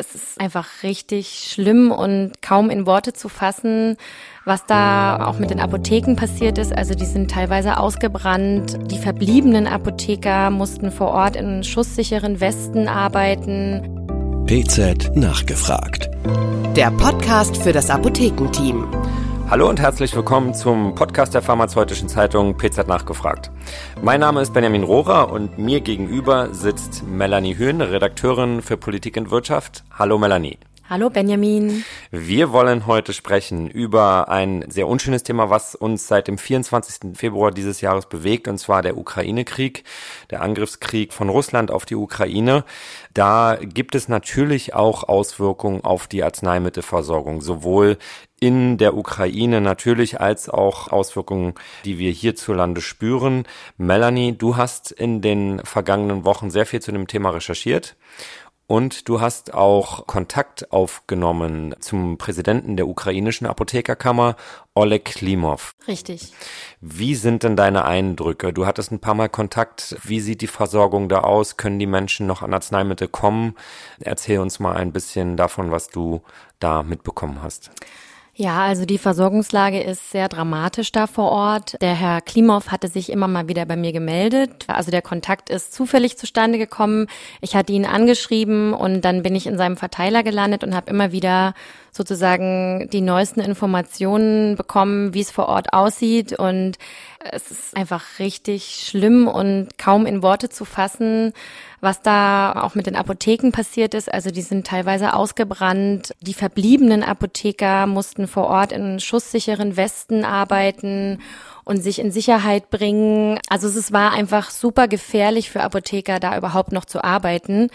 es ist einfach richtig schlimm und kaum in Worte zu fassen, was da auch mit den Apotheken passiert ist. Also die sind teilweise ausgebrannt. Die verbliebenen Apotheker mussten vor Ort in schusssicheren Westen arbeiten. PZ nachgefragt. Der Podcast für das Apothekenteam. Hallo und herzlich willkommen zum Podcast der Pharmazeutischen Zeitung PZ Nachgefragt. Mein Name ist Benjamin Rohrer und mir gegenüber sitzt Melanie Höhn, Redakteurin für Politik und Wirtschaft. Hallo Melanie. Hallo Benjamin. Wir wollen heute sprechen über ein sehr unschönes Thema, was uns seit dem 24. Februar dieses Jahres bewegt, und zwar der Ukraine-Krieg, der Angriffskrieg von Russland auf die Ukraine. Da gibt es natürlich auch Auswirkungen auf die Arzneimittelversorgung, sowohl in der Ukraine natürlich als auch Auswirkungen, die wir hierzulande spüren. Melanie, du hast in den vergangenen Wochen sehr viel zu dem Thema recherchiert und du hast auch Kontakt aufgenommen zum Präsidenten der ukrainischen Apothekerkammer, Oleg Klimov. Richtig. Wie sind denn deine Eindrücke? Du hattest ein paar Mal Kontakt. Wie sieht die Versorgung da aus? Können die Menschen noch an Arzneimittel kommen? Erzähl uns mal ein bisschen davon, was du da mitbekommen hast. Ja, also die Versorgungslage ist sehr dramatisch da vor Ort. Der Herr Klimov hatte sich immer mal wieder bei mir gemeldet. Also der Kontakt ist zufällig zustande gekommen. Ich hatte ihn angeschrieben und dann bin ich in seinem Verteiler gelandet und habe immer wieder sozusagen die neuesten Informationen bekommen, wie es vor Ort aussieht. Und es ist einfach richtig schlimm und kaum in Worte zu fassen, was da auch mit den Apotheken passiert ist. Also die sind teilweise ausgebrannt. Die verbliebenen Apotheker mussten vor Ort in schusssicheren Westen arbeiten und sich in Sicherheit bringen. Also es war einfach super gefährlich für Apotheker, da überhaupt noch zu arbeiten.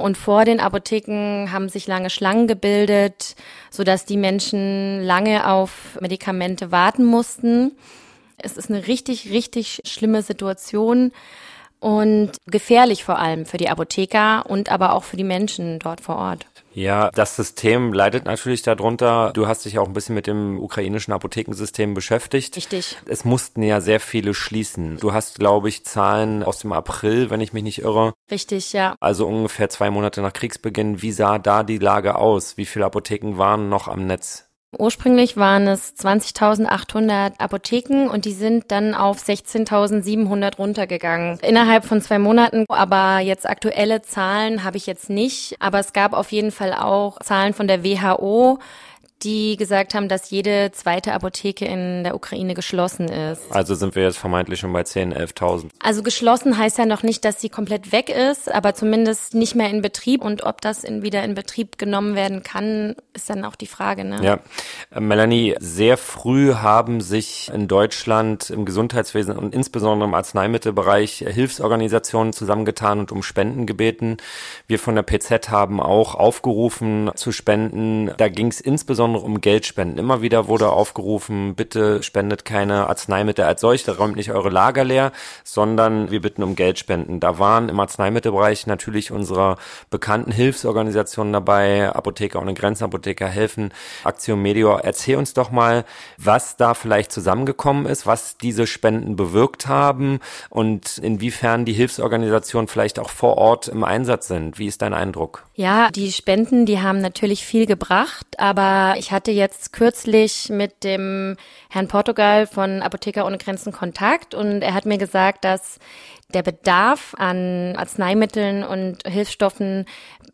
Und vor den Apotheken haben sich lange Schlangen gebildet, so dass die Menschen lange auf Medikamente warten mussten. Es ist eine richtig, richtig schlimme Situation und gefährlich vor allem für die Apotheker und aber auch für die Menschen dort vor Ort. Ja, das System leidet natürlich darunter. Du hast dich auch ein bisschen mit dem ukrainischen Apothekensystem beschäftigt. Richtig. Es mussten ja sehr viele schließen. Du hast, glaube ich, Zahlen aus dem April, wenn ich mich nicht irre. Richtig, ja. Also ungefähr zwei Monate nach Kriegsbeginn. Wie sah da die Lage aus? Wie viele Apotheken waren noch am Netz? Ursprünglich waren es 20.800 Apotheken und die sind dann auf 16.700 runtergegangen. Innerhalb von zwei Monaten, aber jetzt aktuelle Zahlen habe ich jetzt nicht. Aber es gab auf jeden Fall auch Zahlen von der WHO, die gesagt haben, dass jede zweite Apotheke in der Ukraine geschlossen ist. Also sind wir jetzt vermeintlich schon bei 10.000, 11.000. Also geschlossen heißt ja noch nicht, dass sie komplett weg ist, aber zumindest nicht mehr in Betrieb. Und ob das in, wieder in Betrieb genommen werden kann, ist dann auch die Frage. Ne? Ja, äh, Melanie, sehr früh haben sich in Deutschland im Gesundheitswesen und insbesondere im Arzneimittelbereich Hilfsorganisationen zusammengetan und um Spenden gebeten. Wir von der PZ haben auch aufgerufen zu spenden. Da ging es insbesondere insbesondere um Geldspenden. Immer wieder wurde aufgerufen, bitte spendet keine Arzneimittel als solche, räumt nicht eure Lager leer, sondern wir bitten um Geldspenden. Da waren im Arzneimittelbereich natürlich unsere bekannten Hilfsorganisationen dabei, Apotheker ohne Grenzen, Apotheker helfen, Aktion Medior. Erzähl uns doch mal, was da vielleicht zusammengekommen ist, was diese Spenden bewirkt haben und inwiefern die Hilfsorganisationen vielleicht auch vor Ort im Einsatz sind. Wie ist dein Eindruck? Ja, die Spenden, die haben natürlich viel gebracht, aber ich hatte jetzt kürzlich mit dem Herrn Portugal von Apotheker ohne Grenzen Kontakt und er hat mir gesagt, dass der Bedarf an Arzneimitteln und Hilfsstoffen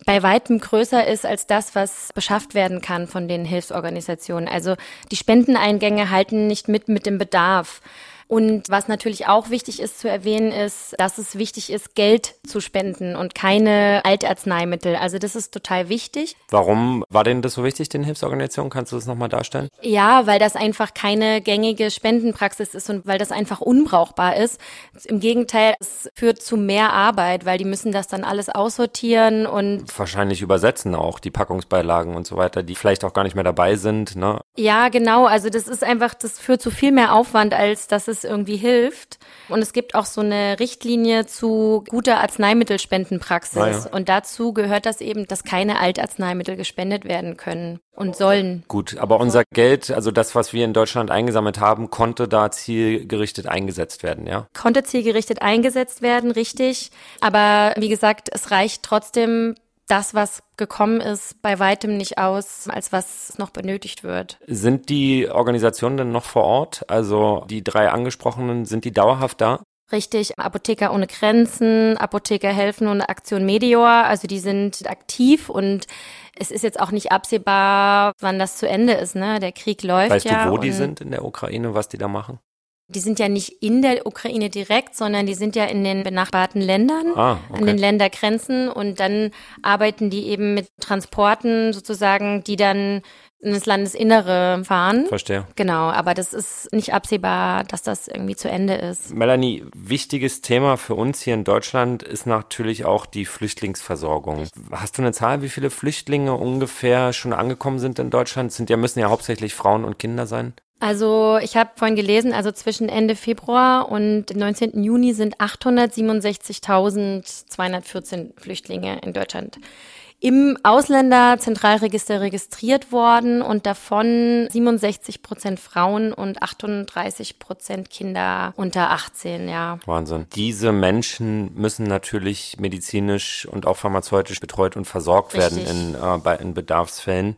bei weitem größer ist als das, was beschafft werden kann von den Hilfsorganisationen. Also die Spendeneingänge halten nicht mit mit dem Bedarf. Und was natürlich auch wichtig ist zu erwähnen, ist, dass es wichtig ist, Geld zu spenden und keine Altarzneimittel. Also das ist total wichtig. Warum war denn das so wichtig, den Hilfsorganisationen? Kannst du das nochmal darstellen? Ja, weil das einfach keine gängige Spendenpraxis ist und weil das einfach unbrauchbar ist. Im Gegenteil, es führt zu mehr Arbeit, weil die müssen das dann alles aussortieren und wahrscheinlich übersetzen auch die Packungsbeilagen und so weiter, die vielleicht auch gar nicht mehr dabei sind. Ne? Ja, genau. Also das ist einfach, das führt zu viel mehr Aufwand, als dass es es irgendwie hilft. Und es gibt auch so eine Richtlinie zu guter Arzneimittelspendenpraxis. Ah, ja. Und dazu gehört das eben, dass keine Altarzneimittel gespendet werden können und sollen. Gut, aber unser Geld, also das, was wir in Deutschland eingesammelt haben, konnte da zielgerichtet eingesetzt werden, ja? Konnte zielgerichtet eingesetzt werden, richtig. Aber wie gesagt, es reicht trotzdem das, was gekommen ist, bei weitem nicht aus, als was noch benötigt wird. Sind die Organisationen denn noch vor Ort? Also die drei angesprochenen, sind die dauerhaft da? Richtig, Apotheker ohne Grenzen, Apotheker helfen und Aktion Medior, also die sind aktiv und es ist jetzt auch nicht absehbar, wann das zu Ende ist. Ne? Der Krieg läuft weißt ja. Weißt du, wo die sind in der Ukraine, was die da machen? Die sind ja nicht in der Ukraine direkt, sondern die sind ja in den benachbarten Ländern, ah, okay. an den Ländergrenzen und dann arbeiten die eben mit Transporten sozusagen, die dann in das Landesinnere fahren. Verstehe. Genau, aber das ist nicht absehbar, dass das irgendwie zu Ende ist. Melanie, wichtiges Thema für uns hier in Deutschland ist natürlich auch die Flüchtlingsversorgung. Hast du eine Zahl, wie viele Flüchtlinge ungefähr schon angekommen sind in Deutschland? Sind ja müssen ja hauptsächlich Frauen und Kinder sein. Also ich habe vorhin gelesen, also zwischen Ende Februar und dem 19. Juni sind 867.214 Flüchtlinge in Deutschland im Ausländerzentralregister registriert worden und davon 67 Prozent Frauen und 38 Prozent Kinder unter 18, ja. Wahnsinn. Diese Menschen müssen natürlich medizinisch und auch pharmazeutisch betreut und versorgt Richtig. werden in, äh, bei, in Bedarfsfällen.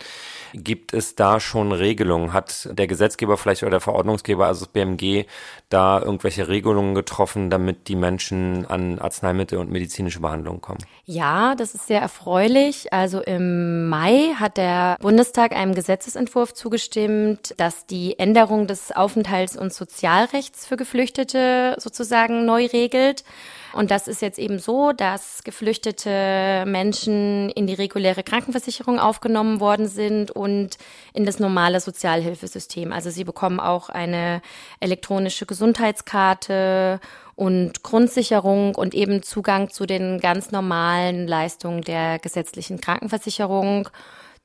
Gibt es da schon Regelungen? Hat der Gesetzgeber vielleicht oder der Verordnungsgeber, also das BMG, da irgendwelche Regelungen getroffen, damit die Menschen an Arzneimittel und medizinische Behandlung kommen? Ja, das ist sehr erfreulich. Also im Mai hat der Bundestag einem Gesetzesentwurf zugestimmt, dass die Änderung des Aufenthalts- und Sozialrechts für Geflüchtete sozusagen neu regelt. Und das ist jetzt eben so, dass geflüchtete Menschen in die reguläre Krankenversicherung aufgenommen worden sind und in das normale Sozialhilfesystem. Also sie bekommen auch eine elektronische Gesundheitskarte und Grundsicherung und eben Zugang zu den ganz normalen Leistungen der gesetzlichen Krankenversicherung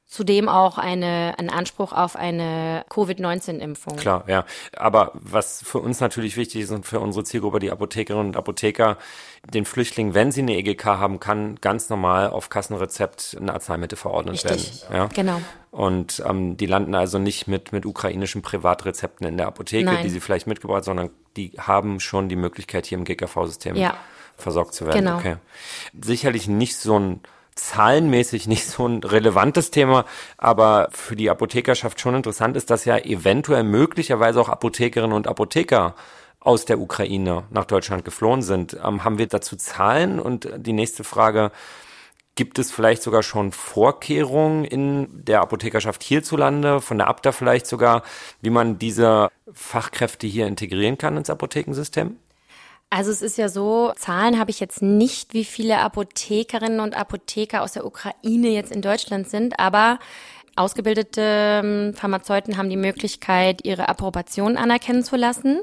zudem auch eine, ein Anspruch auf eine Covid-19-Impfung. Klar, ja. Aber was für uns natürlich wichtig ist und für unsere Zielgruppe, die Apothekerinnen und Apotheker, den Flüchtlingen, wenn sie eine EGK haben, kann ganz normal auf Kassenrezept ein Arzneimittel verordnet Richtig. werden. Ja? Genau. Und ähm, die landen also nicht mit, mit ukrainischen Privatrezepten in der Apotheke, Nein. die sie vielleicht mitgebracht, sondern die haben schon die Möglichkeit, hier im GKV-System ja. versorgt zu werden. Genau. Okay. Sicherlich nicht so ein zahlenmäßig nicht so ein relevantes Thema, aber für die Apothekerschaft schon interessant ist, dass ja eventuell möglicherweise auch Apothekerinnen und Apotheker aus der Ukraine nach Deutschland geflohen sind. Ähm, haben wir dazu Zahlen? Und die nächste Frage, gibt es vielleicht sogar schon Vorkehrungen in der Apothekerschaft hierzulande, von der Abda vielleicht sogar, wie man diese Fachkräfte hier integrieren kann ins Apothekensystem? Also es ist ja so, Zahlen habe ich jetzt nicht, wie viele Apothekerinnen und Apotheker aus der Ukraine jetzt in Deutschland sind, aber ausgebildete ähm, Pharmazeuten haben die Möglichkeit, ihre Approbation anerkennen zu lassen.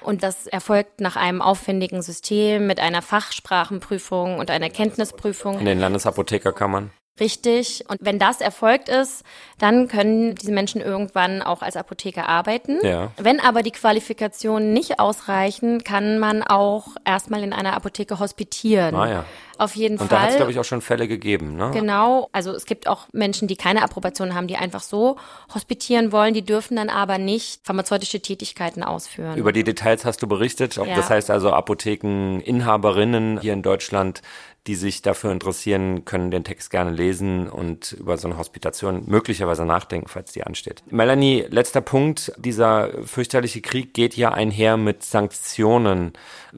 Und das erfolgt nach einem aufwendigen System mit einer Fachsprachenprüfung und einer Kenntnisprüfung. In den Landesapothekerkammern? Richtig. Und wenn das erfolgt ist, dann können diese Menschen irgendwann auch als Apotheker arbeiten. Ja. Wenn aber die Qualifikationen nicht ausreichen, kann man auch erstmal in einer Apotheke hospitieren. Ah, ja. Auf jeden Und Fall. da hat es, glaube ich, auch schon Fälle gegeben, ne? Genau. Also es gibt auch Menschen, die keine Approbation haben, die einfach so hospitieren wollen. Die dürfen dann aber nicht pharmazeutische Tätigkeiten ausführen. Über die Details hast du berichtet. Ja. Das heißt also, Apothekeninhaberinnen hier in Deutschland die sich dafür interessieren, können den Text gerne lesen und über so eine Hospitation möglicherweise nachdenken, falls die ansteht. Melanie, letzter Punkt. Dieser fürchterliche Krieg geht ja einher mit Sanktionen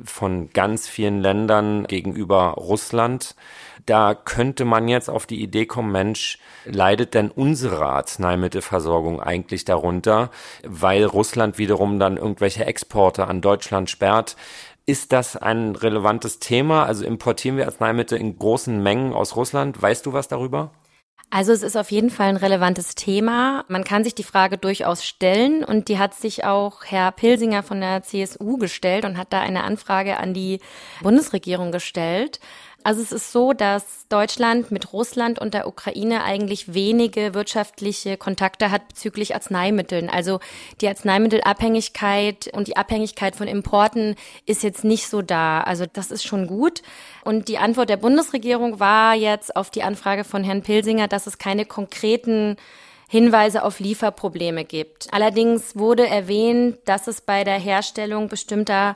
von ganz vielen Ländern gegenüber Russland. Da könnte man jetzt auf die Idee kommen, Mensch, leidet denn unsere Arzneimittelversorgung eigentlich darunter, weil Russland wiederum dann irgendwelche Exporte an Deutschland sperrt? Ist das ein relevantes Thema? Also importieren wir Arzneimittel in großen Mengen aus Russland? Weißt du was darüber? Also es ist auf jeden Fall ein relevantes Thema. Man kann sich die Frage durchaus stellen und die hat sich auch Herr Pilsinger von der CSU gestellt und hat da eine Anfrage an die Bundesregierung gestellt. Also es ist so, dass Deutschland mit Russland und der Ukraine eigentlich wenige wirtschaftliche Kontakte hat bezüglich Arzneimitteln. Also die Arzneimittelabhängigkeit und die Abhängigkeit von Importen ist jetzt nicht so da. Also das ist schon gut. Und die Antwort der Bundesregierung war jetzt auf die Anfrage von Herrn Pilsinger, dass es keine konkreten Hinweise auf Lieferprobleme gibt. Allerdings wurde erwähnt, dass es bei der Herstellung bestimmter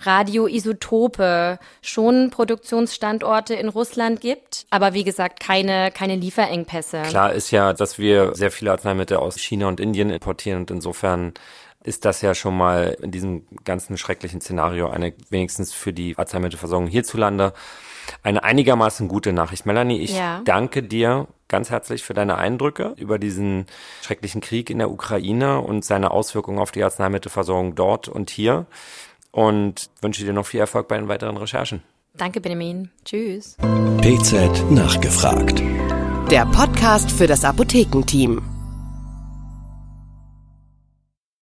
Radioisotope schon Produktionsstandorte in Russland gibt, aber wie gesagt keine, keine Lieferengpässe. Klar ist ja, dass wir sehr viele Arzneimittel aus China und Indien importieren und insofern ist das ja schon mal in diesem ganzen schrecklichen Szenario eine wenigstens für die Arzneimittelversorgung hierzulande eine einigermaßen gute Nachricht. Melanie, ich ja. danke dir ganz herzlich für deine Eindrücke über diesen schrecklichen Krieg in der Ukraine und seine Auswirkungen auf die Arzneimittelversorgung dort und hier und wünsche dir noch viel Erfolg bei den weiteren Recherchen. Danke, Benjamin. Tschüss. PZ nachgefragt. Der Podcast für das Apothekenteam.